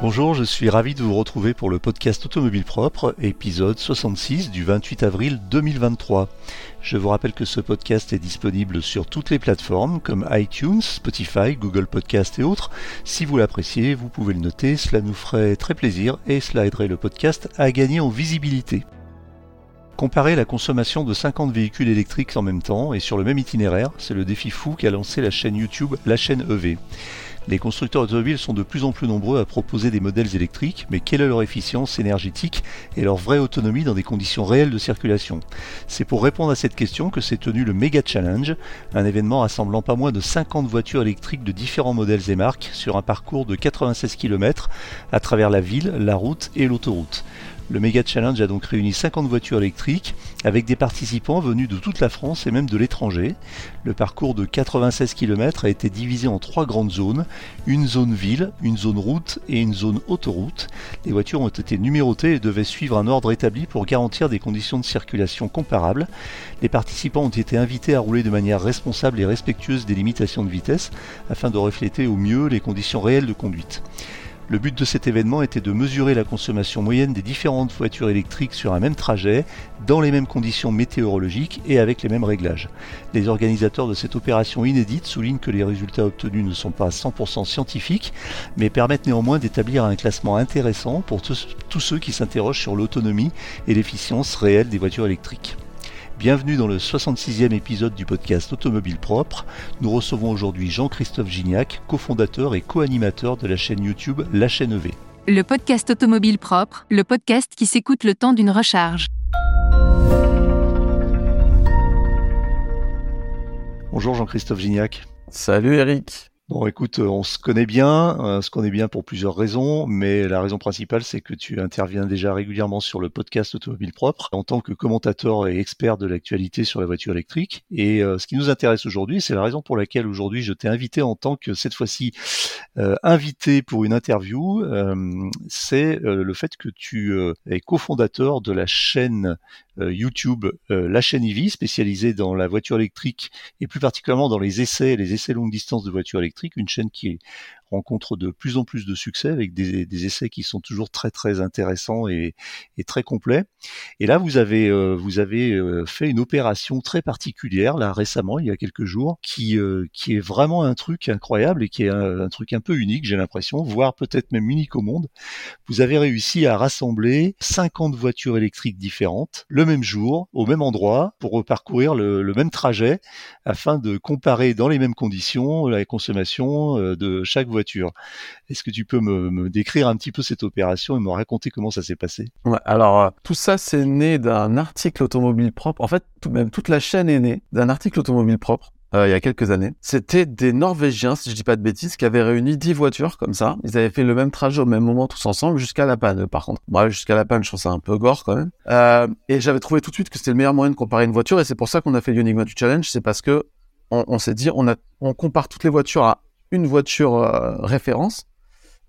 Bonjour, je suis ravi de vous retrouver pour le podcast Automobile Propre, épisode 66 du 28 avril 2023. Je vous rappelle que ce podcast est disponible sur toutes les plateformes comme iTunes, Spotify, Google Podcast et autres. Si vous l'appréciez, vous pouvez le noter, cela nous ferait très plaisir et cela aiderait le podcast à gagner en visibilité. Comparer la consommation de 50 véhicules électriques en même temps et sur le même itinéraire, c'est le défi fou qu'a lancé la chaîne YouTube La chaîne EV. Les constructeurs automobiles sont de plus en plus nombreux à proposer des modèles électriques, mais quelle est leur efficience énergétique et leur vraie autonomie dans des conditions réelles de circulation? C'est pour répondre à cette question que s'est tenu le Mega Challenge, un événement rassemblant pas moins de 50 voitures électriques de différents modèles et marques sur un parcours de 96 km à travers la ville, la route et l'autoroute. Le Mega Challenge a donc réuni 50 voitures électriques avec des participants venus de toute la France et même de l'étranger. Le parcours de 96 km a été divisé en trois grandes zones, une zone ville, une zone route et une zone autoroute. Les voitures ont été numérotées et devaient suivre un ordre établi pour garantir des conditions de circulation comparables. Les participants ont été invités à rouler de manière responsable et respectueuse des limitations de vitesse afin de refléter au mieux les conditions réelles de conduite. Le but de cet événement était de mesurer la consommation moyenne des différentes voitures électriques sur un même trajet, dans les mêmes conditions météorologiques et avec les mêmes réglages. Les organisateurs de cette opération inédite soulignent que les résultats obtenus ne sont pas 100% scientifiques, mais permettent néanmoins d'établir un classement intéressant pour tous, tous ceux qui s'interrogent sur l'autonomie et l'efficience réelle des voitures électriques. Bienvenue dans le 66e épisode du podcast Automobile Propre. Nous recevons aujourd'hui Jean-Christophe Gignac, cofondateur et co-animateur de la chaîne YouTube La chaîne EV. Le podcast Automobile Propre, le podcast qui s'écoute le temps d'une recharge. Bonjour Jean-Christophe Gignac. Salut Eric. Bon, écoute, on se connaît bien, on se connaît bien pour plusieurs raisons, mais la raison principale, c'est que tu interviens déjà régulièrement sur le podcast Automobile Propre en tant que commentateur et expert de l'actualité sur la voiture électrique. Et euh, ce qui nous intéresse aujourd'hui, c'est la raison pour laquelle aujourd'hui je t'ai invité en tant que cette fois-ci euh, invité pour une interview, euh, c'est le fait que tu es cofondateur de la chaîne YouTube, la chaîne EV, spécialisée dans la voiture électrique et plus particulièrement dans les essais, les essais longue distance de voitures électriques une chaîne qui rencontre de plus en plus de succès avec des, essais qui sont toujours très très intéressants et, très complets. Et là, vous avez euh, vous avez euh, fait une opération très particulière là récemment, il y a quelques jours, qui euh, qui est vraiment un truc incroyable et qui est un, truc un peu unique, j'ai l'impression, voire peut-être même unique au monde. Vous avez réussi à rassembler 50 voitures électriques différentes le même jour, au même endroit, pour parcourir le, le même trajet, afin de comparer dans les mêmes conditions la consommation de chaque voiture Est-ce que tu peux me, décrire un petit peu cette opération et me raconter comment ça s'est passé? Alors, euh, tout ça, c'est né d'un article automobile propre. En fait, tout, même toute la chaîne est née d'un article automobile propre. Euh, il y a quelques années. C'était des Norvégiens, si je dis pas de bêtises, qui avaient réuni 10 voitures comme ça. Ils avaient fait le même trajet au même moment tous ensemble jusqu'à la panne. Par contre, jusqu'à la panne, je trouve ça un peu gore quand même. Euh, et j'avais trouvé tout de suite que c'était le meilleur moyen de comparer une voiture. Et c'est pour ça qu'on a fait l'Unigma du Challenge. C'est parce que on, on s'est dit, on, a, on compare toutes les voitures à une voiture euh, référence.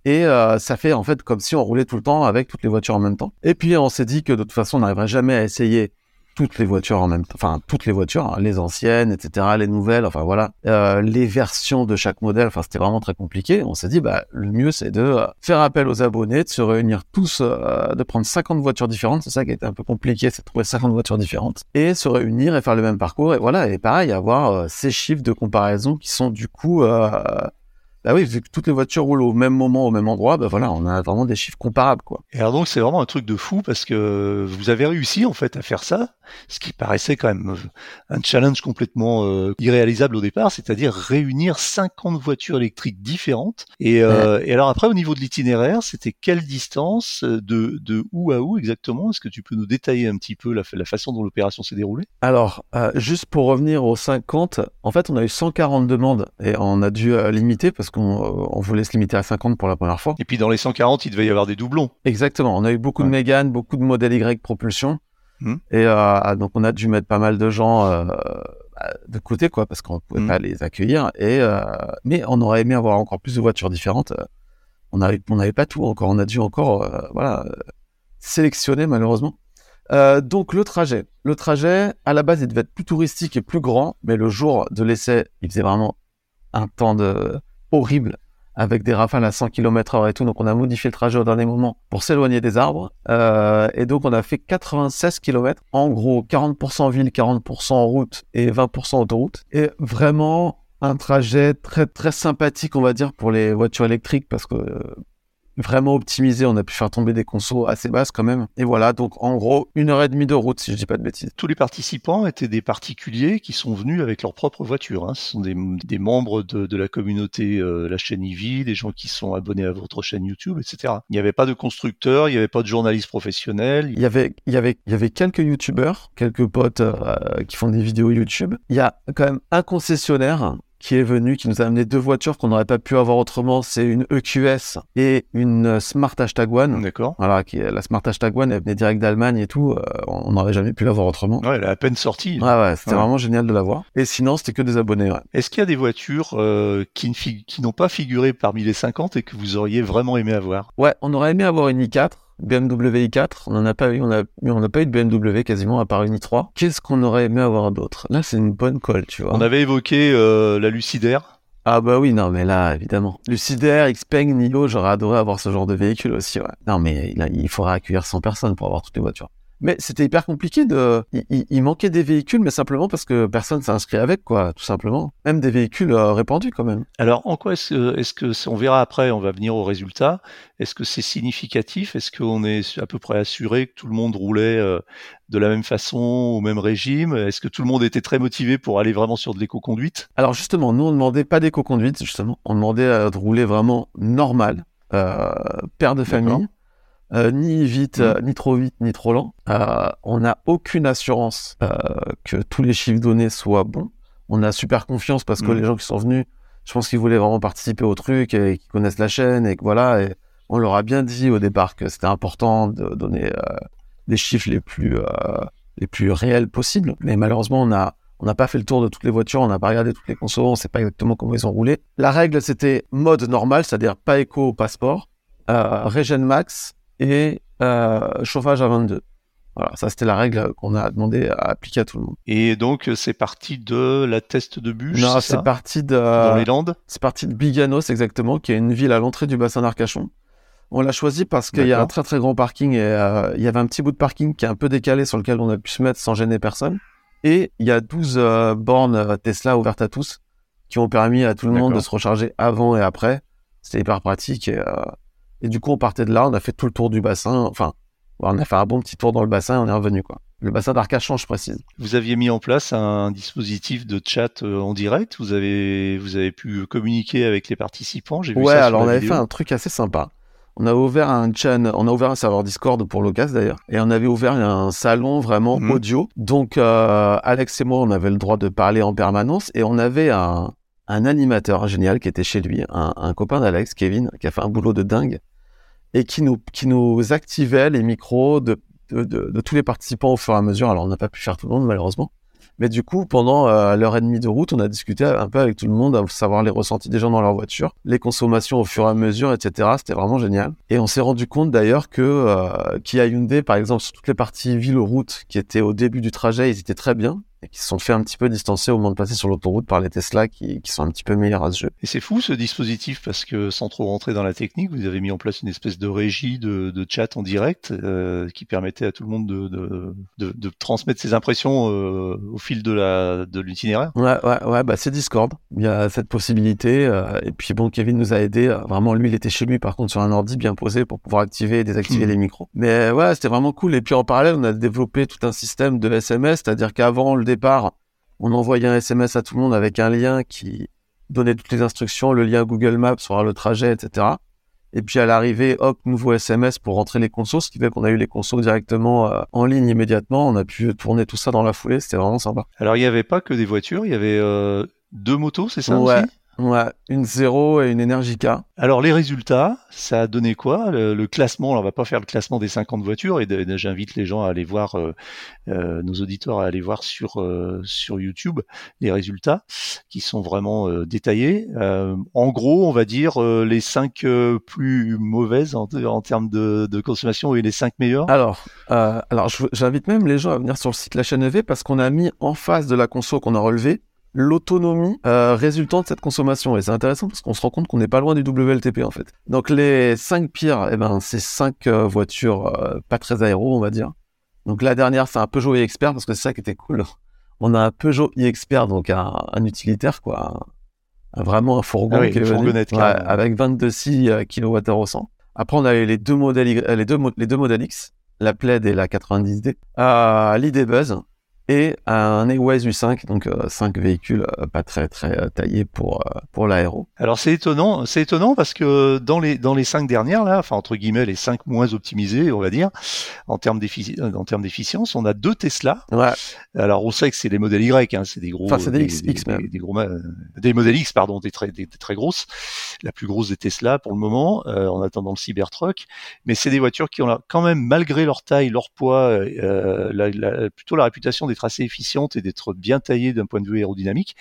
Et euh, ça fait en fait comme si on roulait tout le temps avec toutes les voitures en même temps. Et puis on s'est dit que de toute façon on n'arriverait jamais à essayer toutes les voitures en même temps, enfin toutes les voitures, hein, les anciennes, etc., les nouvelles, enfin voilà, euh, les versions de chaque modèle. Enfin c'était vraiment très compliqué. On s'est dit bah le mieux c'est de faire appel aux abonnés, de se réunir tous, de prendre 50 voitures différentes. C'est ça qui a été un peu compliqué, c'est de trouver 50 voitures différentes et se réunir et faire le même parcours. Et voilà, et pareil avoir ces chiffres de comparaison qui sont du coup bah oui, vu que toutes les voitures roulent au même moment, au même endroit, bah voilà, on a vraiment des chiffres comparables, quoi. Et alors donc c'est vraiment un truc de fou parce que vous avez réussi en fait à faire ça, ce qui paraissait quand même euh, un challenge complètement euh, irréalisable au départ, c'est-à-dire réunir 50 voitures électriques différentes. Et, euh, et alors après au niveau de l'itinéraire, c'était quelle distance de, de où à où exactement? Est-ce que tu peux nous détailler un petit peu la, la façon dont l'opération s'est déroulée? Alors juste pour revenir aux 50, en fait on a eu 140 demandes et on a dû limiter parce qu'on euh, on voulait se limiter à 50 pour la première fois. Et puis dans les 140, il devait y avoir des doublons. Exactement. On a eu beaucoup de Mégane, beaucoup de modèles Y propulsion. Hmm. Et euh, ah, donc on a dû mettre pas mal de gens euh, de côté, quoi, parce qu'on pouvait hmm. pas les accueillir. Et mais on aurait aimé avoir encore plus de voitures différentes. On n'avait on n'avait pas tout encore. On a dû encore voilà sélectionner malheureusement. donc le trajet, le trajet à la base il devait être plus touristique et plus grand, mais le jour de l'essai il faisait vraiment un temps de horrible avec des rafales à 100 km heure et tout. Donc on a modifié le trajet au dernier moment pour s'éloigner des arbres. Euh, et donc on a fait 96 km. En gros, 40% ville, 40% en route et 20% autoroute. Et vraiment un trajet très très sympathique, on va dire, pour les voitures électriques parce que vraiment optimisé. On a pu faire tomber des consos assez basses quand même. Et voilà, donc en gros, une heure et demie de route, si je dis pas de bêtises. Tous les participants étaient des particuliers qui sont venus avec leur propre voiture. Hein. Ce sont des, des membres de, de, la communauté, euh, la chaîne Ivy, des gens qui sont abonnés à votre chaîne YouTube, etc. Il n'y avait pas de constructeurs, il n'y avait pas de journalistes professionnels. Il y avait, il y avait, il y avait quelques YouTubeurs, quelques potes euh, qui font des vidéos YouTube. Il y a quand même un concessionnaire qui est venu, qui nous a amené deux voitures qu'on n'aurait pas pu avoir autrement. C'est une EQS et une Smart Hashtag One. D'accord. Voilà, qui est la Smart Hashtag One, elle venait direct d'Allemagne et tout. Euh, on n'aurait jamais pu l'avoir autrement. Ouais, elle a à peine sorti. Ouais, ouais, c'était vraiment génial de l'avoir. Et sinon, c'était que des abonnés. Ouais. Est-ce qu'il y a des voitures euh, qui, qui n'ont pas figuré parmi les 50 et que vous auriez vraiment aimé avoir? Ouais, on aurait aimé avoir une i4 BMW i4, on n'en a pas eu, on a, on n'a pas eu de BMW quasiment à part une i3. Qu'est-ce qu'on aurait aimé avoir d'autre? Là, c'est une bonne colle, tu vois. On avait évoqué euh, la Lucidaire. Ah bah oui, non mais là, évidemment. Lucidaire, Xpeng, Nio, j'aurais adoré avoir ce genre de véhicule aussi, ouais. Non mais là, il faudrait accueillir 100 personnes pour avoir toutes les voitures. Mais c'était hyper compliqué de. Il, il, manquait des véhicules, mais simplement parce que personne s'est inscrit avec, quoi, tout simplement. Même des véhicules euh, répandus, quand même. Alors, en quoi est-ce que, est-ce que, on verra après, on va venir au résultat. Est-ce que c'est significatif? Est-ce qu'on est à peu près assuré que tout le monde roulait euh, de la même façon, au même régime? Est-ce que tout le monde était très motivé pour aller vraiment sur de l'éco-conduite? Alors, justement, nous, on demandait pas d'éco-conduite, justement. On demandait à de rouler vraiment normal, euh, père de famille. Euh, ni vite, mmh. euh, ni trop vite, ni trop lent. Euh, on n'a aucune assurance euh, que tous les chiffres donnés soient bons. On a super confiance parce que mmh. les gens qui sont venus, je pense qu'ils voulaient vraiment participer au truc et qu'ils connaissent la chaîne et que voilà. Et on leur a bien dit au départ que c'était important de donner des chiffres les plus les plus réels possibles. Mais malheureusement, on a on n'a pas fait le tour de toutes les voitures, on n'a pas regardé toutes les consos, on sait pas exactement comment ils ont roulé. La règle, c'était mode normal, c'est-à-dire pas éco au passeport, euh, Regen Max, et euh, chauffage à 22. Voilà, ça c'était la règle qu'on a demandé à appliquer à tout le monde. Et donc c'est parti de la test de bûche Non, c'est parti de dans les Landes. C'est parti de Biganos exactement, qui est une ville à l'entrée du bassin d'Arcachon. On l'a choisi parce qu'il y a un très très grand parking et euh, il y avait un petit bout de parking qui est un peu décalé sur lequel on a pu se mettre sans gêner personne. Et il y a 12 euh, bornes euh, Tesla ouvertes à tous qui ont permis à tout le monde de se recharger avant et après. C'était hyper pratique et euh, et du coup, on partait de là, on a fait tout le tour du bassin. Enfin, on a fait un bon petit tour dans le bassin et on est revenu, quoi. Le bassin d'Arcachon, je précise. Vous aviez mis en place un dispositif de chat euh, en direct? Vous avez, vous avez pu communiquer avec les participants? J'ai vu ouais, alors on avait fait un truc assez sympa. On a ouvert un channel, on a ouvert un serveur Discord pour l'occasion d'ailleurs, et on avait ouvert un salon vraiment mhm. audio. Donc euh, Alex et moi, on avait le droit de parler en permanence, et on avait un, un animateur génial qui était chez lui, un, un copain d'Alex, Kevin, qui a fait un boulot de dingue et qui nous, qui nous activait les micros de, de, de, tous les participants au fur et à mesure. Alors, on n'a pas pu faire tout le monde, malheureusement. Mais du coup, pendant euh, l'heure et demie de route, on a discuté un peu avec tout le monde, à savoir les ressentis des gens dans leur voiture, les consommations au fur et à mesure, etc. C'était vraiment génial. Et on s'est rendu compte d'ailleurs que euh, Kia Hyundai, par exemple, sur toutes les parties ville-route qui étaient au début du trajet, ils étaient très bien et qui se sont fait un petit peu distancer au moment de passer sur l'autoroute par les Tesla qui, qui, sont un petit peu meilleurs à ce jeu. Et c'est fou ce dispositif parce que sans trop rentrer dans la technique, vous avez mis en place une espèce de régie de, de chat en direct euh, qui permettait à tout le monde de, de, de, de transmettre ses impressions euh, au fil de la de l'itinéraire. Ouais, ouais, ouais, bah c'est Discord. Il y a cette possibilité. Euh, et puis bon, Kevin nous a aidé. Euh, vraiment, lui, il était chez lui par contre sur un ordi bien posé pour pouvoir activer et désactiver mmh. les micros. Mais ouais, c'était vraiment cool. Et puis en parallèle, on a développé tout un système de SMS, c'est-à-dire qu'avant le départ, on envoyait un SMS à tout le monde avec un lien qui donnait toutes les instructions, le lien Google Maps sur le trajet, etc. Et puis à l'arrivée, hop, nouveau SMS pour rentrer les consos, ce qui fait qu'on a eu les consos directement euh, en ligne immédiatement. On a pu tourner tout ça dans la foulée, c'était vraiment sympa. Alors il n'y avait pas que des voitures, il y avait euh, deux motos, c'est ça ouais. aussi? Ouais, une zéro et une Energica. Alors les résultats, ça a donné quoi? Le, classement, on va pas faire le classement des 50 voitures et j'invite les gens à aller voir, euh, euh, nos auditeurs à aller voir sur euh, sur YouTube les résultats qui sont vraiment euh, détaillés. Euh, en gros, on va dire les cinq plus mauvaises en, en termes de, de, consommation et les cinq meilleures. Alors, alors j'invite même les gens à venir sur le site La Chaîne EV parce qu'on a mis en face de la conso qu'on a relevée l'autonomie euh, résultant de cette consommation. Et c'est intéressant parce qu'on se rend compte qu'on n'est pas loin du WLTP en fait. Donc les cinq pires, eh ben, c'est cinq euh, voitures euh, pas très aéro, on va dire. Donc la dernière, c'est un Peugeot e-Expert parce que c'est ça qui était cool. On a un Peugeot e-Expert, donc un, un utilitaire, quoi. Un- vraiment un fourgon Ah oui, qui est Ouais, avec 22,6 kWh au 100. Après, on a eu les deux modèles, les deux, mo- les deux modèles X, la Plaid et la 90D, euh, l'ID Buzz et un Airways U5, donc euh, cinq véhicules euh, pas très très euh, taillés pour euh, pour l'aéro. Alors c'est étonnant, c'est étonnant parce que dans les dans les cinq dernières là, enfin entre guillemets les cinq moins optimisées, on va dire, en termes d'effici- en termes d'efficience, on a deux Tesla. Ouais, Alors on sait que c'est les modèles Y, hein, c'est des gros, Enfin, c'est des X- des, X même. des, des gros, des modèles X pardon, des très des, des très grosses, la plus grosse des Tesla pour le moment, euh, en attendant le Cybertruck. Mais c'est des voitures qui ont quand même malgré leur taille, leur poids, euh, la- la- plutôt la réputation d'être assez efficientes et d'être bien taillées d'un point de vue aérodynamique.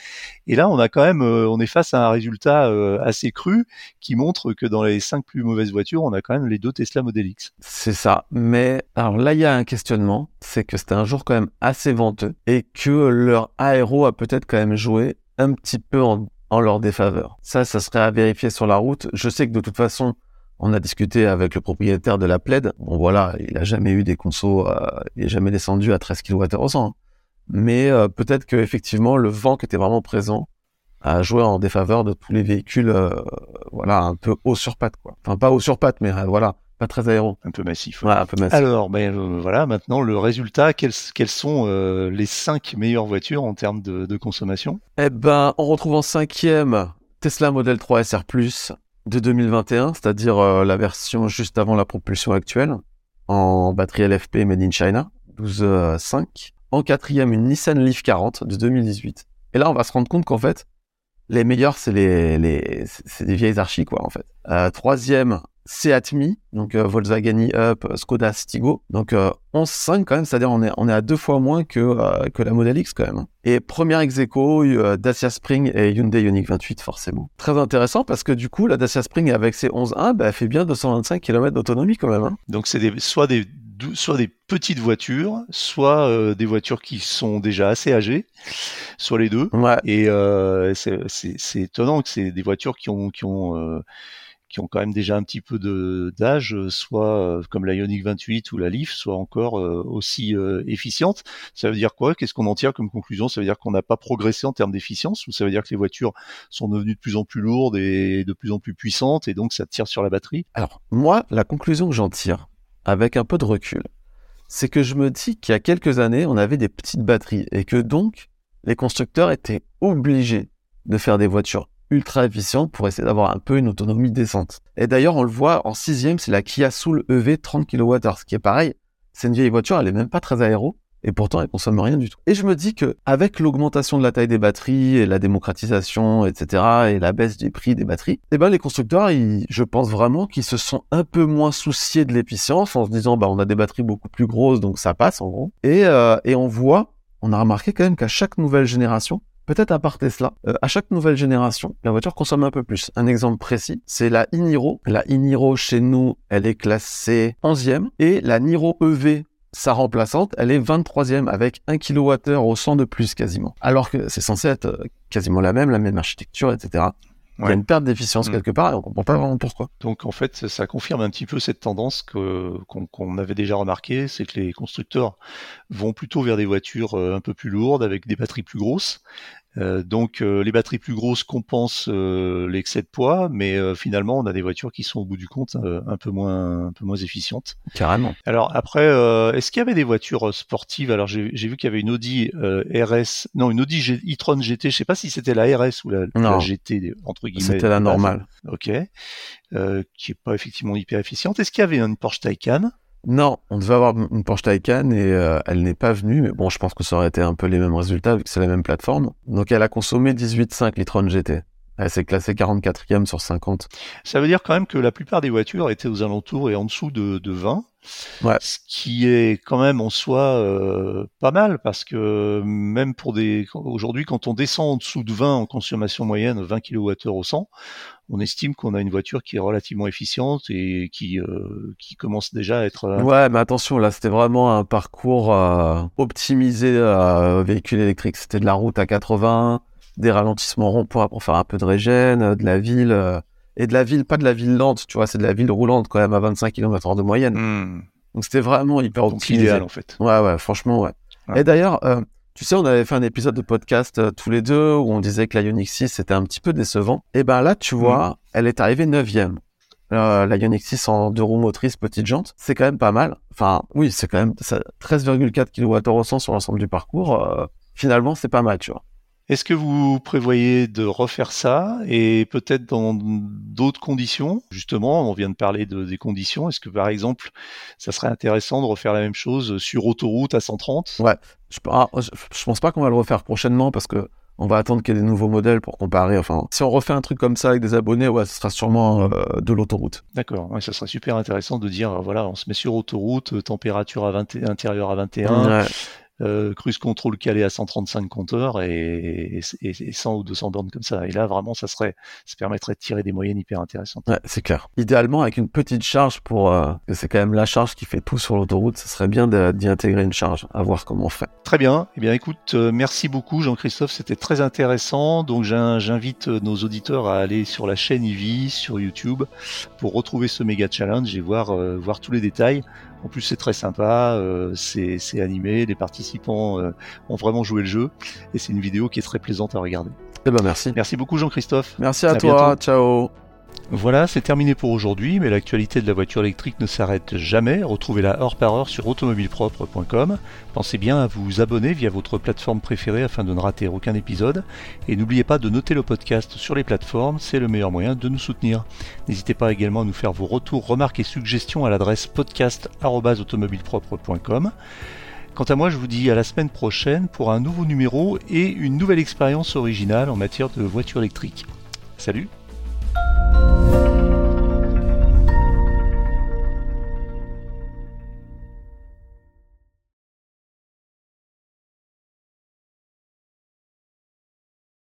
Et là on a quand même, euh, on est face à un résultat euh, assez cru qui montre que dans les cinq plus mauvaises voitures, on a quand même les deux Tesla Model X. c'est ça. Mais alors là, il y a un questionnement, c'est que c'était un jour quand même assez venteux et que leur aéro a peut-être quand même joué un petit peu en, leur défaveur. Ça, ça serait à vérifier sur la route. Je sais que de toute façon, on a discuté avec le propriétaire de la Plaid. Bon voilà, il a jamais eu des consos, euh, il est jamais descendu à 13 kWh au 100. Mais euh, peut-être que effectivement le vent qui était vraiment présent a joué en défaveur de tous les véhicules, euh, voilà, un peu haut sur pattes quoi. Enfin pas haut sur pattes, mais euh, voilà, pas très aéro. Un peu massif. Ouais, un peu massif. Alors, ben euh, voilà, maintenant le résultat, quels sont euh, les cinq meilleures voitures en termes de, de consommation? Eh ben, on retrouve en cinquième Tesla Model 3 SR Plus de 2021, c'est-à-dire euh, la version juste avant la propulsion actuelle, en batterie LFP Made in China, 12.5. En quatrième, une Nissan Leaf 40 de 2018. Et là, on va se rendre compte qu'en fait, les meilleurs, c'est les, les, c'est- des vieilles archis, quoi, en fait. Euh, troisième, Seat Mi, donc euh, Volkswagen e-Up, Skoda Stigo. Donc euh, 11.5 quand même, c'est-à-dire on est, on est à deux fois moins que, euh, que la Model X quand même. Et première ex aequo, Dacia Spring et Hyundai Ioniq 28 forcément. Très intéressant parce que du coup, la Dacia Spring avec ses 11.1, bah, elle fait bien 225 km d'autonomie quand même. hein. Donc c'est des, soit des soit des petites voitures, soit euh, des voitures qui sont déjà assez âgées, soit les deux. Ouais. Et euh, c'est étonnant que c'est des voitures qui ont qui ont euh, qui ont quand même déjà un petit peu de d'âge, soit comme la Ioniq 28 ou la Leaf, soit encore aussi efficientes. Ça veut dire quoi? Qu'est-ce qu'on en tire comme conclusion? Ça veut dire qu'on n'a pas progressé en termes d'efficience, ou ça veut dire que les voitures sont devenues de plus en plus lourdes et de plus en plus puissantes, et donc ça tire sur la batterie? Alors, moi, la conclusion que j'en tire, avec un peu de recul, c'est que je me dis qu'il y a quelques années, on avait des petites batteries et que donc, les constructeurs étaient obligés de faire des voitures ultra efficientes pour essayer d'avoir un peu une autonomie décente. Et d'ailleurs, on le voit en sixième, c'est la Kia Soul EV 30 kWh, ce qui est pareil. C'est une vieille voiture, elle est même pas très aéro. Et pourtant, elle consomme rien du tout. Et je me dis que, avec l'augmentation de la taille des batteries et la démocratisation, etc., et la baisse du prix des batteries, eh ben, les constructeurs, je pense vraiment qu'ils se sont un peu moins souciés de l'efficience en se disant, bah, on a des batteries beaucoup plus grosses, donc ça passe, en gros. Et, euh, et on voit, on a remarqué quand même qu'à chaque nouvelle génération, peut-être à part Tesla, euh, à chaque nouvelle génération, la voiture consomme un peu plus. Un exemple précis, c'est la e-Niro. La e-Niro, chez nous, elle est classée 11e, et la Niro EV, sa remplaçante, elle est 23e avec 1 kWh au 100 de plus quasiment. Alors que c'est censé être euh, quasiment la même, la même architecture, etc. Il y a une perte d'efficience Mm. quelque part et on comprend pas vraiment pourquoi. Donc en fait, ça confirme un petit peu cette tendance qu'on avait déjà remarqué, c'est que les constructeurs vont plutôt vers des voitures euh, un peu plus lourdes avec des batteries plus grosses. Euh, donc euh, les batteries plus grosses compensent euh, l'excès de poids, mais euh, finalement on a des voitures qui sont au bout du compte euh, un peu moins un peu moins efficientes. Carrément. Alors après, euh, est-ce qu'il y avait des voitures sportives? Alors j'ai vu qu'il y avait une Audi euh, RS, non une Audi e-tron GT. Je sais pas si c'était la RS ou la. GT entre guillemets. C'était la normale. Ok. Euh, qui est pas effectivement hyper efficiente. Est-ce qu'il y avait une Porsche Taycan? Non, on devait avoir une Porsche Taycan et euh, elle n'est pas venue, mais bon, je pense que ça aurait été un peu les mêmes résultats vu que c'est la même plateforme. Donc elle a consommé 18,5 litres GT. Elle s'est classée 44e sur 50. Ça veut dire quand même que la plupart des voitures étaient aux alentours et en dessous de, de 20. Ouais. Ce qui est quand même en soi euh, pas mal parce que même pour des aujourd'hui quand on descend en dessous de 20 en consommation moyenne 20 kWh au 100, on estime qu'on a une voiture qui est relativement efficiente et qui euh, qui commence déjà à être euh, Ouais, mais attention, là, c'était vraiment un parcours euh, optimisé euh, véhicule électrique. C'était de la route à 80, des ralentissements ronds-points pour faire un peu de régène, euh, de la ville, euh, et de la ville, pas de la ville lente, tu vois, c'est de la ville roulante quand même à 25 km/h de moyenne. Hmm. Donc c'était vraiment hyper Donc optimisé. en fait. Ouais, ouais, franchement, ouais. Ouais. Et d'ailleurs, euh, tu sais, on avait fait un épisode de podcast euh, tous les deux où on disait que la Ioniq 6 c'était un petit peu décevant. Et ben là, tu vois, elle est arrivée neuvième. Euh, la Ioniq 6 en deux roues motrices, petite jante, c'est quand même pas mal. Enfin, oui, c'est quand même ça- 13,4 kWh au 100 sur l'ensemble du parcours. finalement, c'est pas mal, tu vois. Est-ce que vous prévoyez de refaire ça et peut-être dans d'autres conditions? Justement, on vient de parler de, des conditions. Est-ce que par exemple, ça serait intéressant de refaire la même chose sur autoroute à 130 Ouais. Je, ah, je, je pense pas qu'on va le refaire prochainement parce que on va attendre qu'il y ait des nouveaux modèles pour comparer. Enfin, si on refait un truc comme ça avec des abonnés, ouais, ce sera sûrement euh, de l'autoroute. D'accord, ouais, ça serait super intéressant de dire, voilà, on se met sur autoroute, température à 20, intérieure à 21, Ouais. Euh, cruise control calé à 135 compteurs et, et, et 100 ou 200 bornes comme ça. Et là, vraiment, ça serait, ça permettrait de tirer des moyennes hyper intéressantes. Ouais, c'est clair. Idéalement, avec une petite charge pour, euh, c'est quand même la charge qui fait tout sur l'autoroute, ce serait bien d'y intégrer une charge, à voir comment on fait. Très bien. Eh bien, écoute, euh, merci beaucoup, Jean-Christophe. C'était très intéressant. Donc, j'in- j'invite euh, nos auditeurs à aller sur la chaîne Ivy, sur YouTube, pour retrouver ce méga challenge et voir, voir tous les détails. En plus, c'est très sympa. euh, c'est c'est animé. Les participants euh, ont vraiment joué le jeu. Et c'est une vidéo qui est très plaisante à regarder. Eh ben, merci. Merci beaucoup, Jean-Christophe. Merci à, À toi. bientôt. Ciao. Voilà, c'est terminé pour aujourd'hui, mais l'actualité de la voiture électrique ne s'arrête jamais. Retrouvez-la heure par heure sur automobilepropre.com. Pensez bien à vous abonner via votre plateforme préférée afin de ne rater aucun épisode. Et n'oubliez pas de noter le podcast sur les plateformes, c'est le meilleur moyen de nous soutenir. N'hésitez pas également à nous faire vos retours, remarques et suggestions à l'adresse podcast.automobilepropre.com. Quant à moi, je vous dis à la semaine prochaine pour un nouveau numéro et une nouvelle expérience originale en matière de voiture électrique. Salut Música